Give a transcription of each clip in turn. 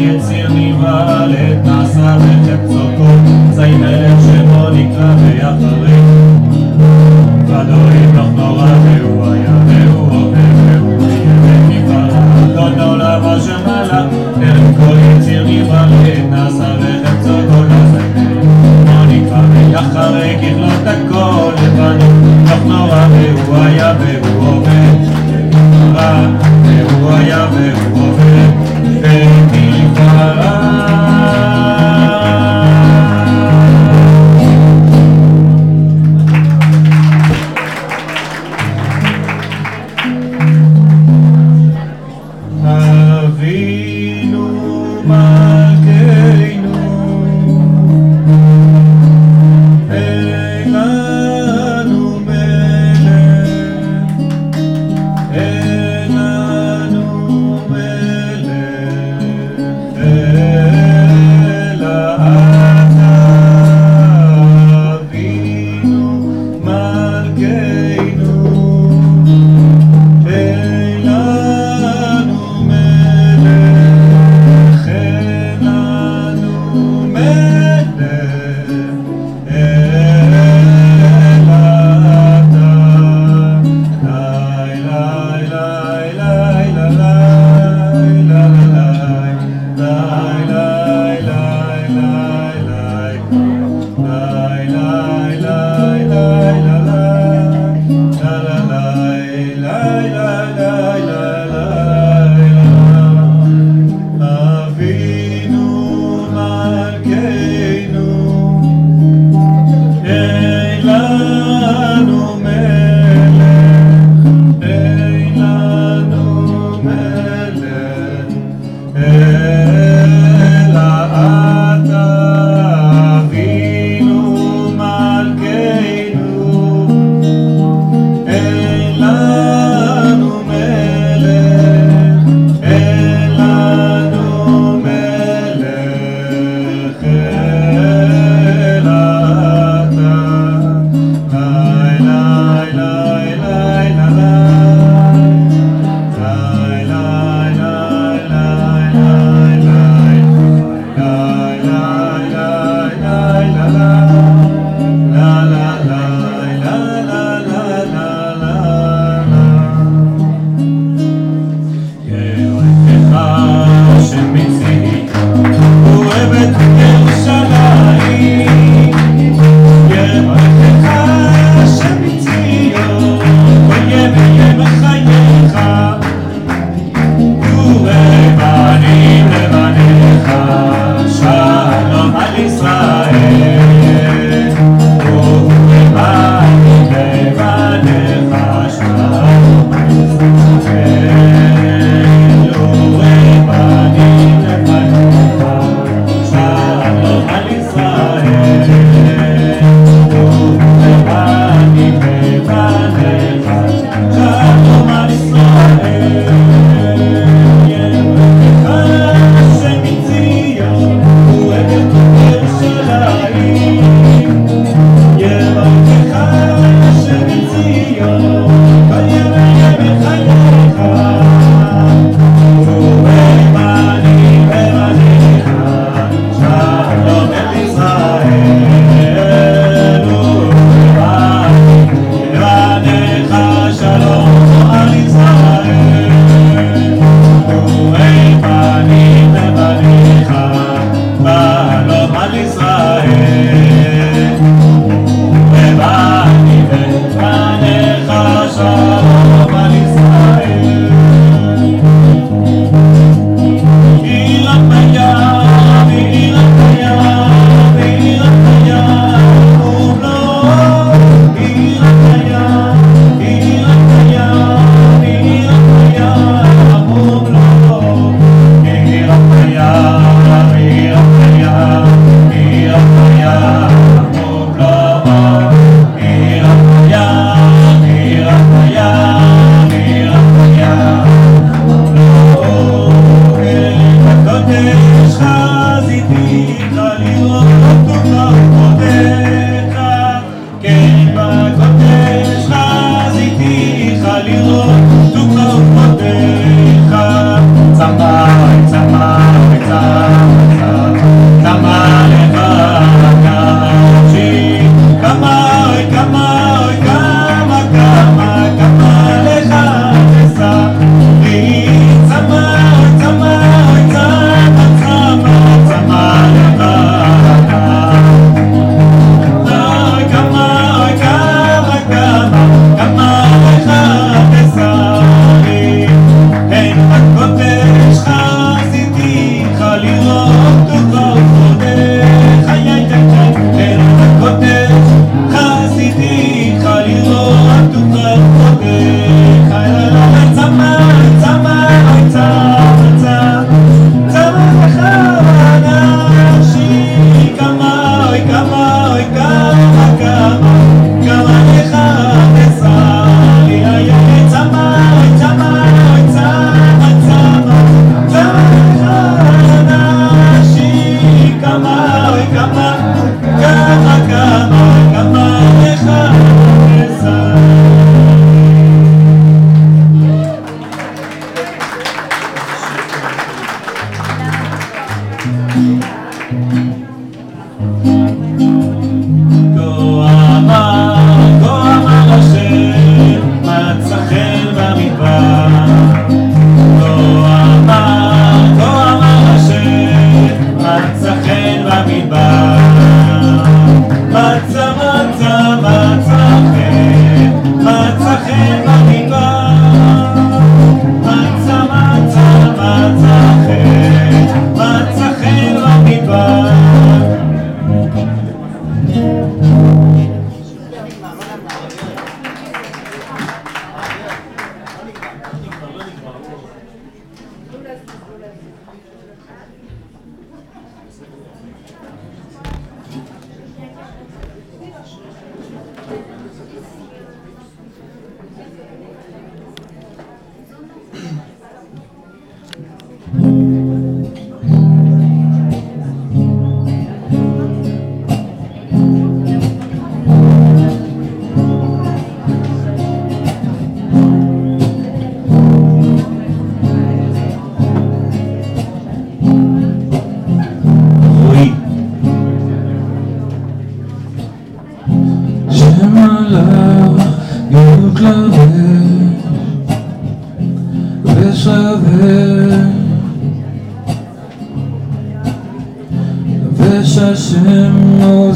vieții rivale, ta să vedem să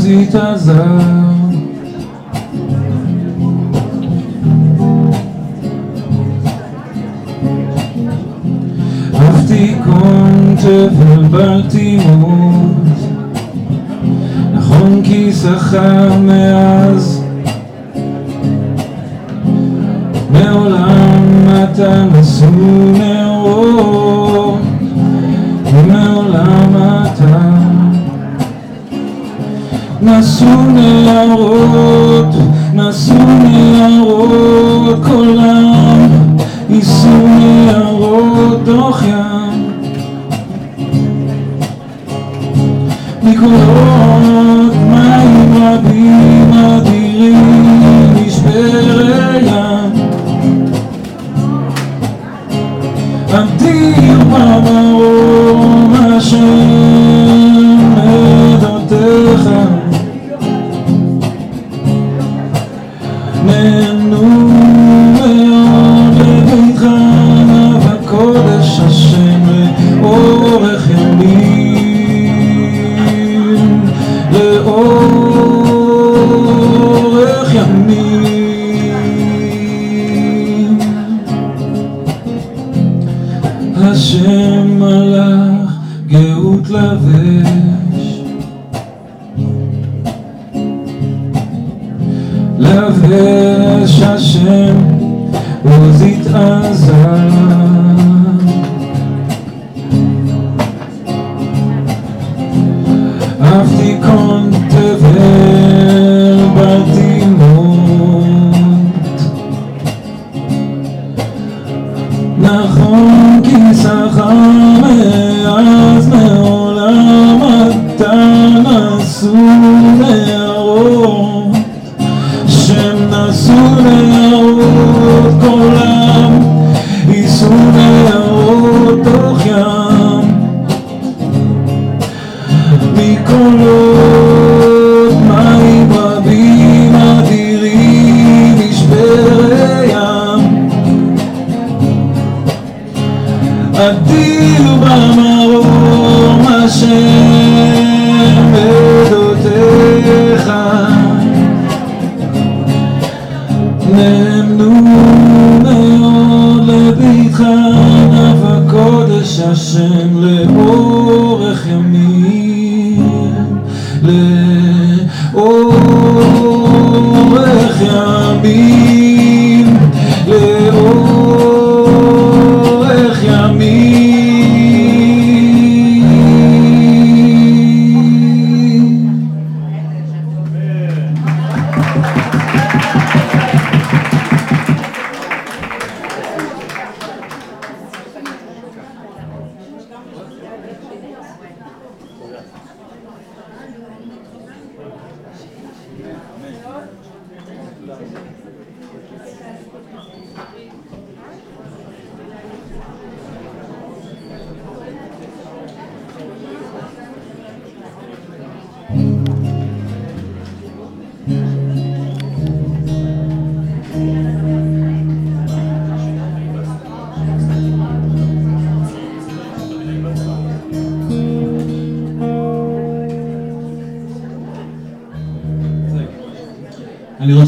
חזית הזר עפתי קונטה וברתי מות נכון כי שכר מאז. מעולם אתה נשוא נסוני להראות, נסוני להראות כל העם, ייסוני להראות דוח ים. מכל נכון כי שכר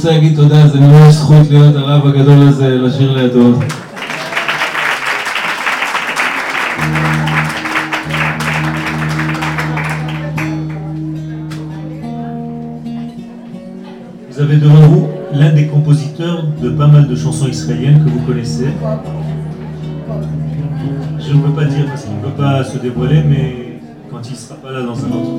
רוצה להגיד תודה, זה ממש זכות להיות הרב הגדול הזה, לשיר לידו. Vous avez devant vous l'un des compositeurs de pas mal de chansons israéliennes que vous connaissez. Je ne peux pas dire parce qu'il ne peut pas se dévoiler, mais quand il ne sera pas là dans un autre.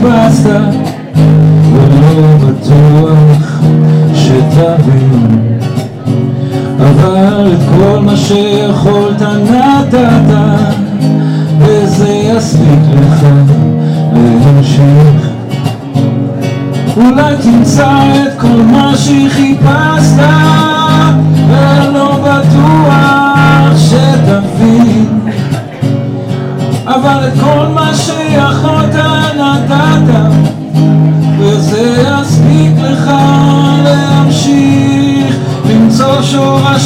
שחיפשת, ולא בטוח שתבין. אבל את כל מה שיכולת נתת, וזה יספיק לך להמשיך. אולי תמצא את כל מה שחיפשת, ולא בטוח שתבין. אבל את כל מה שיכולת נתת, וזה יספיק לך להמשיך למצוא שורשים.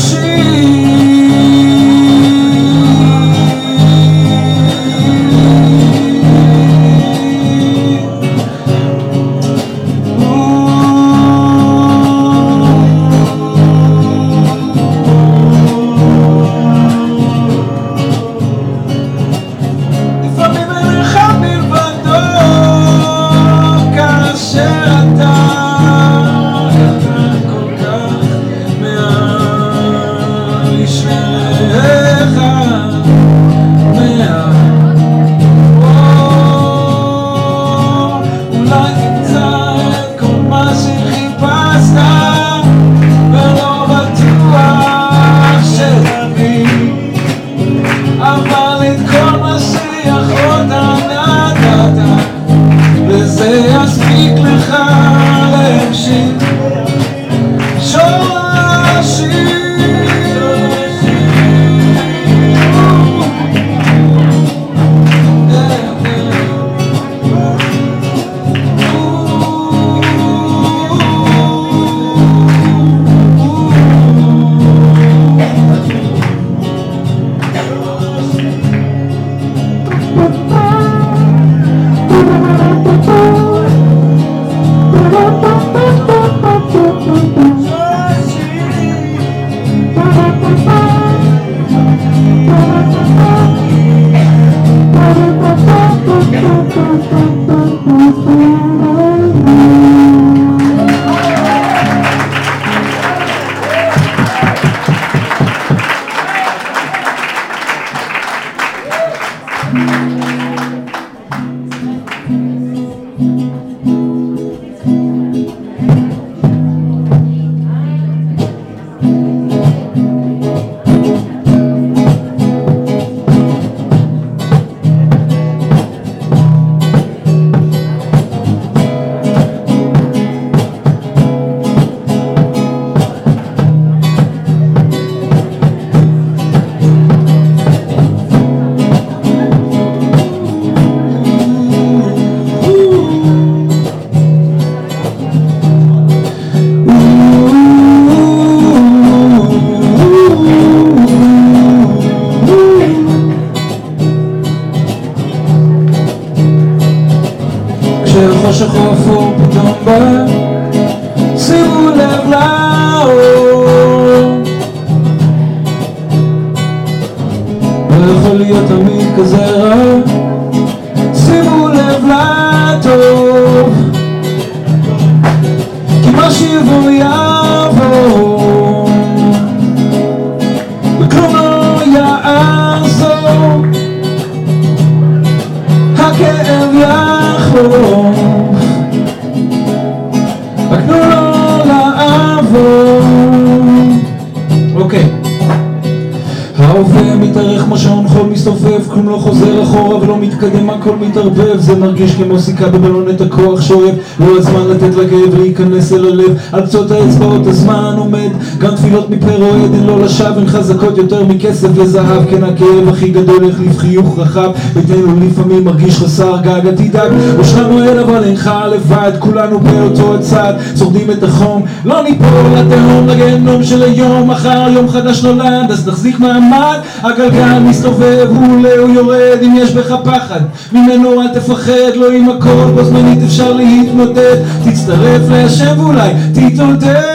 זה מרגיש כמו סיכה בבלון את הכוח שואף לא הזמן לתת לכאב להיכנס אל הלב. על קצות האצבעות הזמן עומד גם תפילות מפה רועד הן לא לשווא הן חזקות יותר מכסף וזהב. כן הכאב הכי גדול החליף חיוך רחב ביתנו לפעמים מרגיש חסר גג. אל תדאג אושרנו אל אבל אינך לבד כולנו באותו הצד. שורדים את החום לא ניפול לתהום לגיהנום של היום. מחר יום חדש נולד אז נחזיק מעמד. הגלגל מסתובב הוא עולה הוא יורד אם יש בך פחד ממנו אל תפחד לא עם הכל בו זמנית אפשר להתמודד. תצטרף להשם ואולי תתעודד.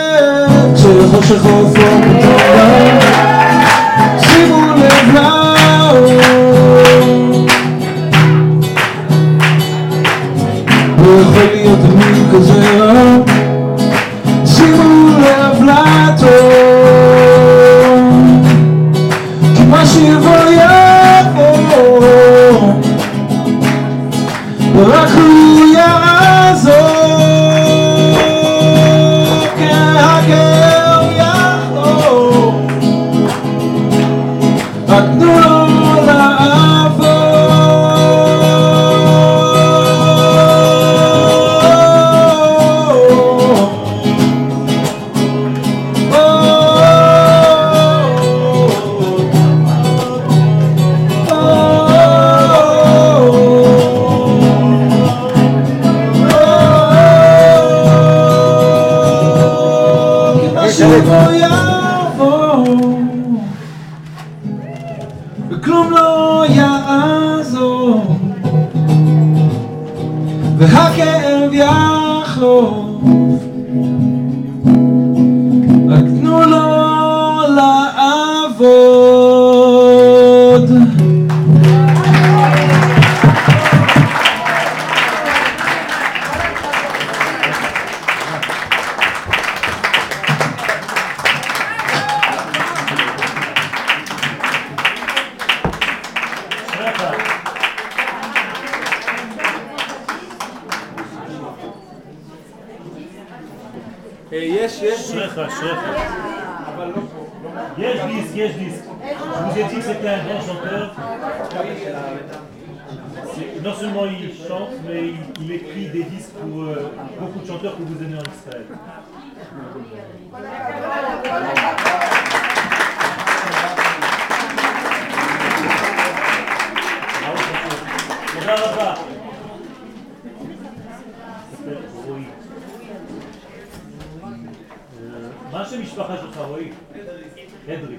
כשחושך אופו פתאום בא שימו לב לאור. לא יכול להיות תמיד כזה רע. שימו יש, יש. אשריך, אשריך. יש דיסק, יש דיסק. Je vous ai dit que c'était un grand chanteur. C'est- Non seulement il chante, mais il, il écrit des disques pour euh, beaucoup de chanteurs que vous aimez en Israël. תודה השם משפחה שלך, רועי? אדרי.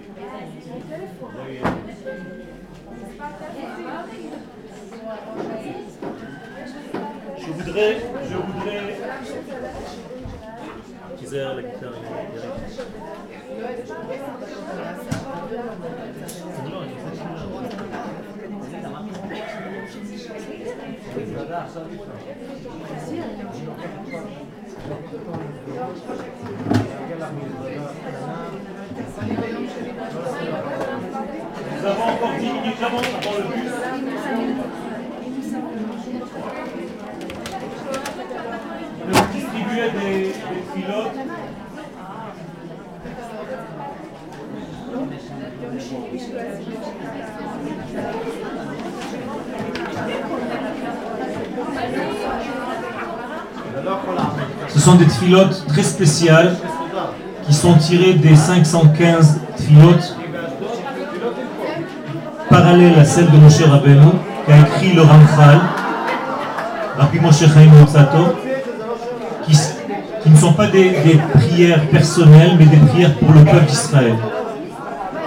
Je voudrais, je voudrais... Teaser, la guitare, la guitare. Nous avons encore 10 minutes avant avant le bus. De vous distribuer des, des pilotes. Ce sont des tfilotes très spéciales qui sont tirées des 515 tfilotes parallèles à celles de Moshe Rabbeinu qu'a écrit le Ramchal, Rabbi Moshe Chaim qui, qui ne sont pas des, prières personnelles mais des prières pour le peuple d'Israël.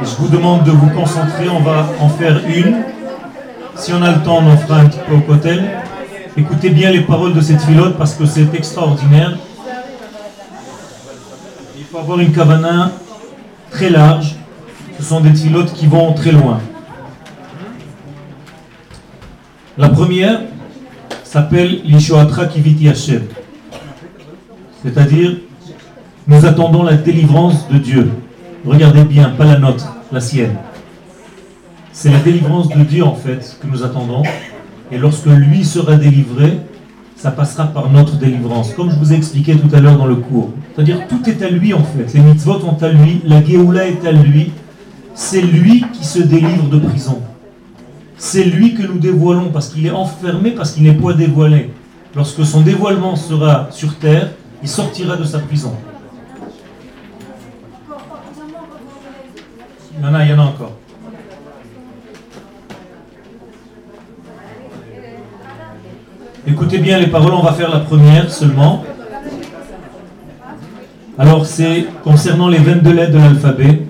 Je vous demande de vous concentrer, on va en faire une. Si on a le temps, on en fera un petit peu au cotel. Écoutez bien les paroles de cette filote parce que c'est extraordinaire. Il faut avoir une kavana très large. Ce sont des filotes qui vont très loin. La première s'appelle l'Ishoatra Kiviti Hashem. C'est-à-dire, Nous attendons la délivrance de Dieu. Regardez bien, pas la nôtre, la sienne. C'est la délivrance de Dieu en fait que nous attendons. Et lorsque lui sera délivré, ça passera par notre délivrance. Comme je vous ai expliqué tout à l'heure dans le cours. C'est-à-dire tout est à lui en fait. Les mitzvot sont à lui, la Géoula est à lui. C'est lui qui se délivre de prison. C'est lui que nous dévoilons parce qu'il est enfermé, parce qu'il n'est pas dévoilé. Lorsque son dévoilement sera sur terre, il sortira de sa prison. Il y il y en a encore. Écoutez bien les paroles, on va faire la première seulement. Alors c'est concernant les 22 lettres de l'alphabet,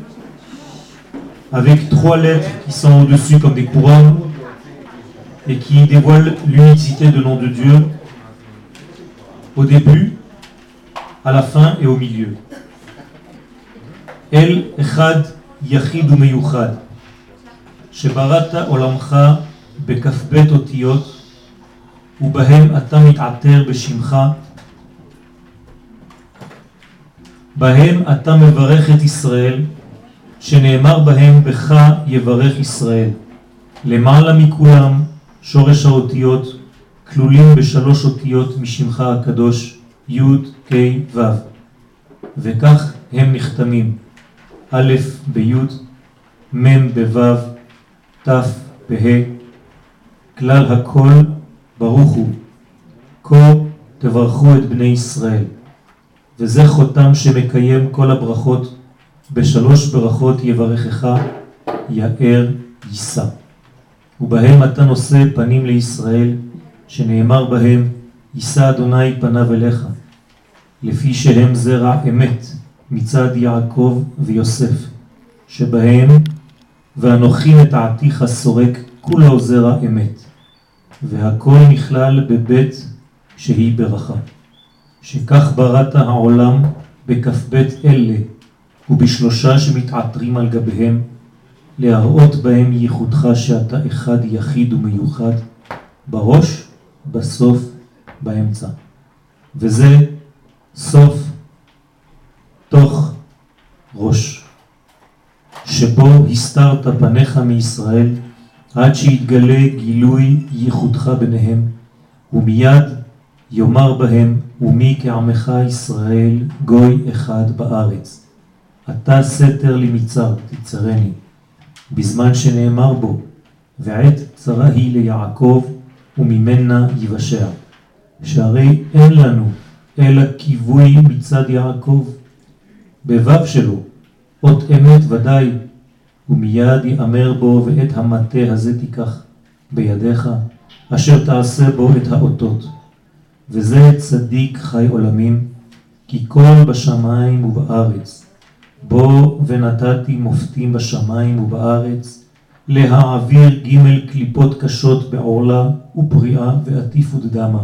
avec trois lettres qui sont au-dessus comme des couronnes et qui dévoilent l'unicité de nom de Dieu au début, à la fin et au milieu. El Echad Yachid ou Meyuchad. Shebarata Olamcha Bekafbet Otiyot ובהם אתה מתעטר בשמך, בהם אתה מברך את ישראל, שנאמר בהם בך יברך ישראל. למעלה מכולם שורש האותיות כלולים בשלוש אותיות משמך הקדוש, י' כ' ו', וכך הם נחתמים, א' בי', מ' בו', ת' בה', כלל הכל ברוך הוא, כה תברכו את בני ישראל. וזה חותם שמקיים כל הברכות, בשלוש ברכות יברכך, יאר יישא. ובהם אתה נושא פנים לישראל, שנאמר בהם, יישא אדוני פניו אליך, לפי שהם זרע אמת מצד יעקב ויוסף, שבהם ואנוכי נטעתיך סורק כולו זרע אמת. והכל נכלל בבית שהיא ברכה. שכך בראת העולם בכ"ב אלה ובשלושה שמתעטרים על גביהם, להראות בהם ייחודך שאתה אחד יחיד ומיוחד, בראש, בסוף, באמצע. וזה סוף תוך ראש, שבו הסתרת פניך מישראל עד שיתגלה גילוי ייחודך ביניהם, ומיד יאמר בהם, ומי כעמך ישראל גוי אחד בארץ. אתה סתר לי מצר, תצרני, בזמן שנאמר בו, ועת צרה היא ליעקב, וממנה יבשע. שהרי אין לנו אלא כיווי מצד יעקב. בו"ב שלו, אות אמת ודאי, ומיד יאמר בו ואת המטה הזה תיקח בידיך, אשר תעשה בו את האותות. וזה צדיק חי עולמים, כי כל בשמיים ובארץ, בו ונתתי מופתים בשמיים ובארץ, להעביר ג' קליפות קשות בעורלה ופריאה ועטיפות דמה.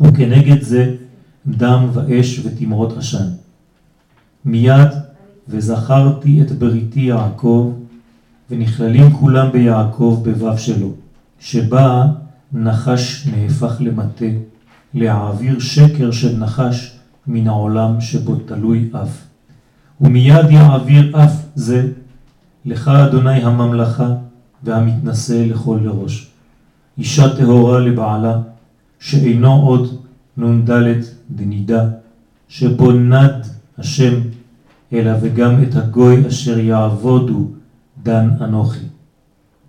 וכנגד זה דם ואש ותמרות עשן. מיד וזכרתי את בריתי יעקב, ונכללים כולם ביעקב בו"ב שלו, שבה נחש נהפך למטה, להעביר שקר של נחש מן העולם שבו תלוי אף. ומיד יעביר אף זה, לך אדוני הממלכה והמתנשא לכל לראש. אישה טהורה לבעלה, שאינו עוד נ"ד דנידה, שבו נד השם אלא וגם את הגוי אשר יעבודו דן אנוכי.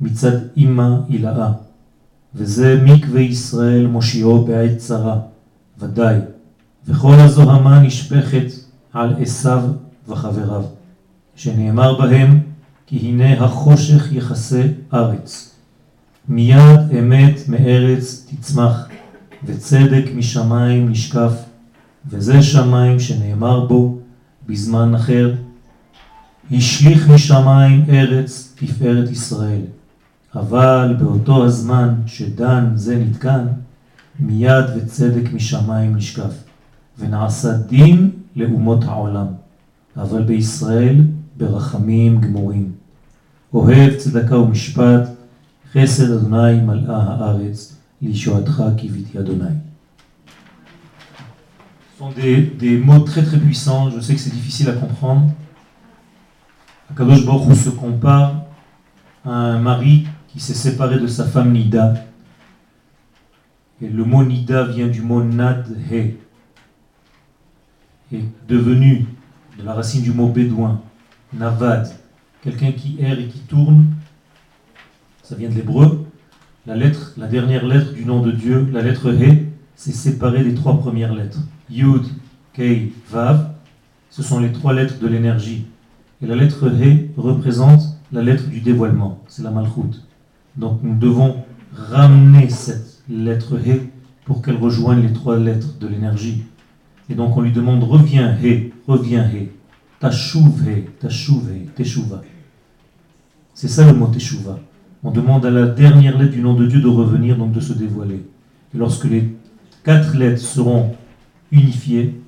מצד אמא הילאה, וזה מקווה ישראל מושיעו בעת צרה, ודאי, וכל הזוהמה נשפכת על עשיו וחבריו, שנאמר בהם, כי הנה החושך יכסה ארץ. מיד אמת מארץ תצמח, וצדק משמיים נשקף, וזה שמיים שנאמר בו, בזמן אחר, השליך משמיים ארץ תפארת ישראל. אבל באותו הזמן שדן זה נתקן, מיד וצדק משמיים נשקף, ונעשה דין לאומות העולם, אבל בישראל ברחמים גמורים. אוהב צדקה ומשפט, חסד אדוני מלאה הארץ, לישועתך קיוויתי אדוני. Sont des, mots très très puissants. Je sais que c'est difficile à comprendre. Akadosh Baruch se compare à un mari qui s'est séparé de sa femme Nida. Et le mot Nida vient du mot Nad He. Et devenu de la racine du mot bédouin, Navad, quelqu'un qui erre et qui tourne, ça vient de l'hébreu. La lettre, la dernière lettre du nom de Dieu, la lettre He, c'est séparé des trois premières lettres. Yud, Kei, Vav, ce sont les trois lettres de l'énergie. Et la lettre He représente la lettre du dévoilement, c'est la Malchut. Donc nous devons ramener cette lettre He pour qu'elle rejoigne les trois lettres de l'énergie. Et donc on lui demande reviens He, reviens He, Tashuv He, Tashuv Teshuva. C'est ça le mot Teshuva. On demande à la dernière lettre du nom de Dieu de revenir, donc de se dévoiler. Et lorsque les quatre lettres seront unifiées,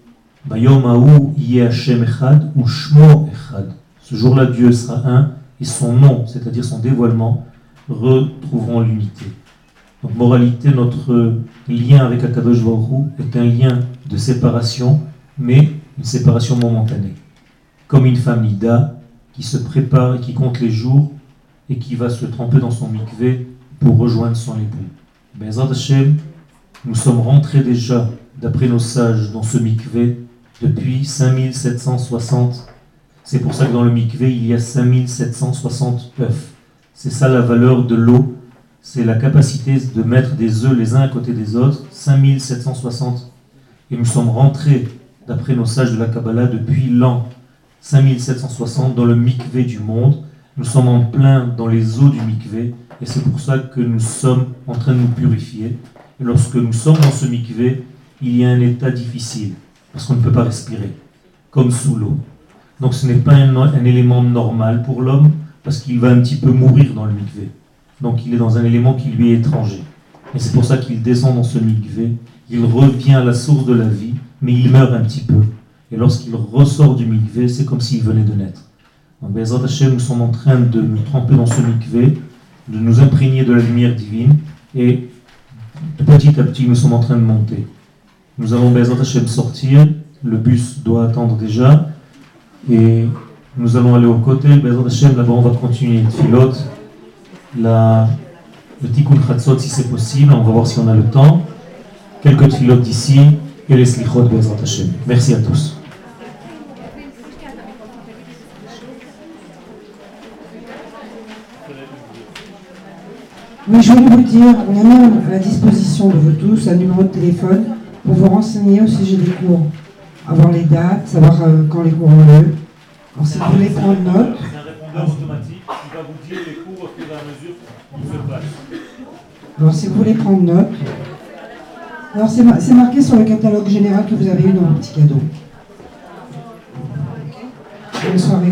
Bayom Hashem Echad ou Shmo Echad. Ce jour-là, Dieu sera un et son nom, c'est-à-dire son dévoilement, retrouveront l'unité. Donc, moralité, notre lien avec Akadosh Baruch est un lien de séparation, mais une séparation momentanée. Comme une femme Nida qui se prépare et qui compte les jours et qui va se tremper dans son mikvé pour rejoindre son époux. Bezrat Hashem, nous sommes rentrés déjà, d'après nos sages, dans ce mikvé depuis 5760. C'est pour ça que dans le mikvé, il y a 5760 œufs. C'est ça la valeur de l'eau. C'est la capacité de mettre des œufs les uns à côté des autres. 5760. Et nous sommes rentrés, d'après nos sages de la Kabbalah, depuis l'an 5760 dans le mikvé du monde. Nous sommes en plein dans les eaux du mikvé. Et c'est pour ça que nous sommes en train de nous purifier. Lorsque nous sommes dans ce mikvé, il y a un état difficile parce qu'on ne peut pas respirer, comme sous l'eau. Donc ce n'est pas un, élément normal pour l'homme, parce qu'il va un petit peu mourir dans le mikvé. Donc il est dans un élément qui lui est étranger. Et c'est pour ça qu'il descend dans ce mikvé, il revient à la source de la vie, mais il meurt un petit peu. Et lorsqu'il ressort du mikvé, c'est comme s'il venait de naître. Donc Bezrat Hashem, nous sommes en train de nous tremper dans ce mikvé, de nous imprégner de la lumière divine, et petit à petit, nous sommes en train de monter. Nous allons Bezat Hashem sortir, le bus doit attendre déjà, et nous allons aller au côté, Bezat Hashem, là-bas on va continuer. Tfilot, la, le Tikkun Khatzot si c'est possible, on va voir si on a le temps, quelques Tfilot d'ici, et les Slichot Bezat. Merci à tous. Oui, je voulais vous dire, on a mis à la disposition de vous tous un numéro de téléphone pour vous renseigner au sujet des cours, avoir les dates, savoir euh, quand les cours ont lieu. Alors, si vous voulez prendre note. C'est un répondeur automatique qui va vous dire les cours au fur et à mesure où se passe. Alors, si vous voulez prendre note. Alors, c'est marqué sur le catalogue général que vous avez eu dans le petit cadeau. Bonne soirée.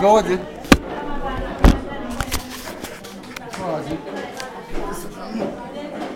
جودي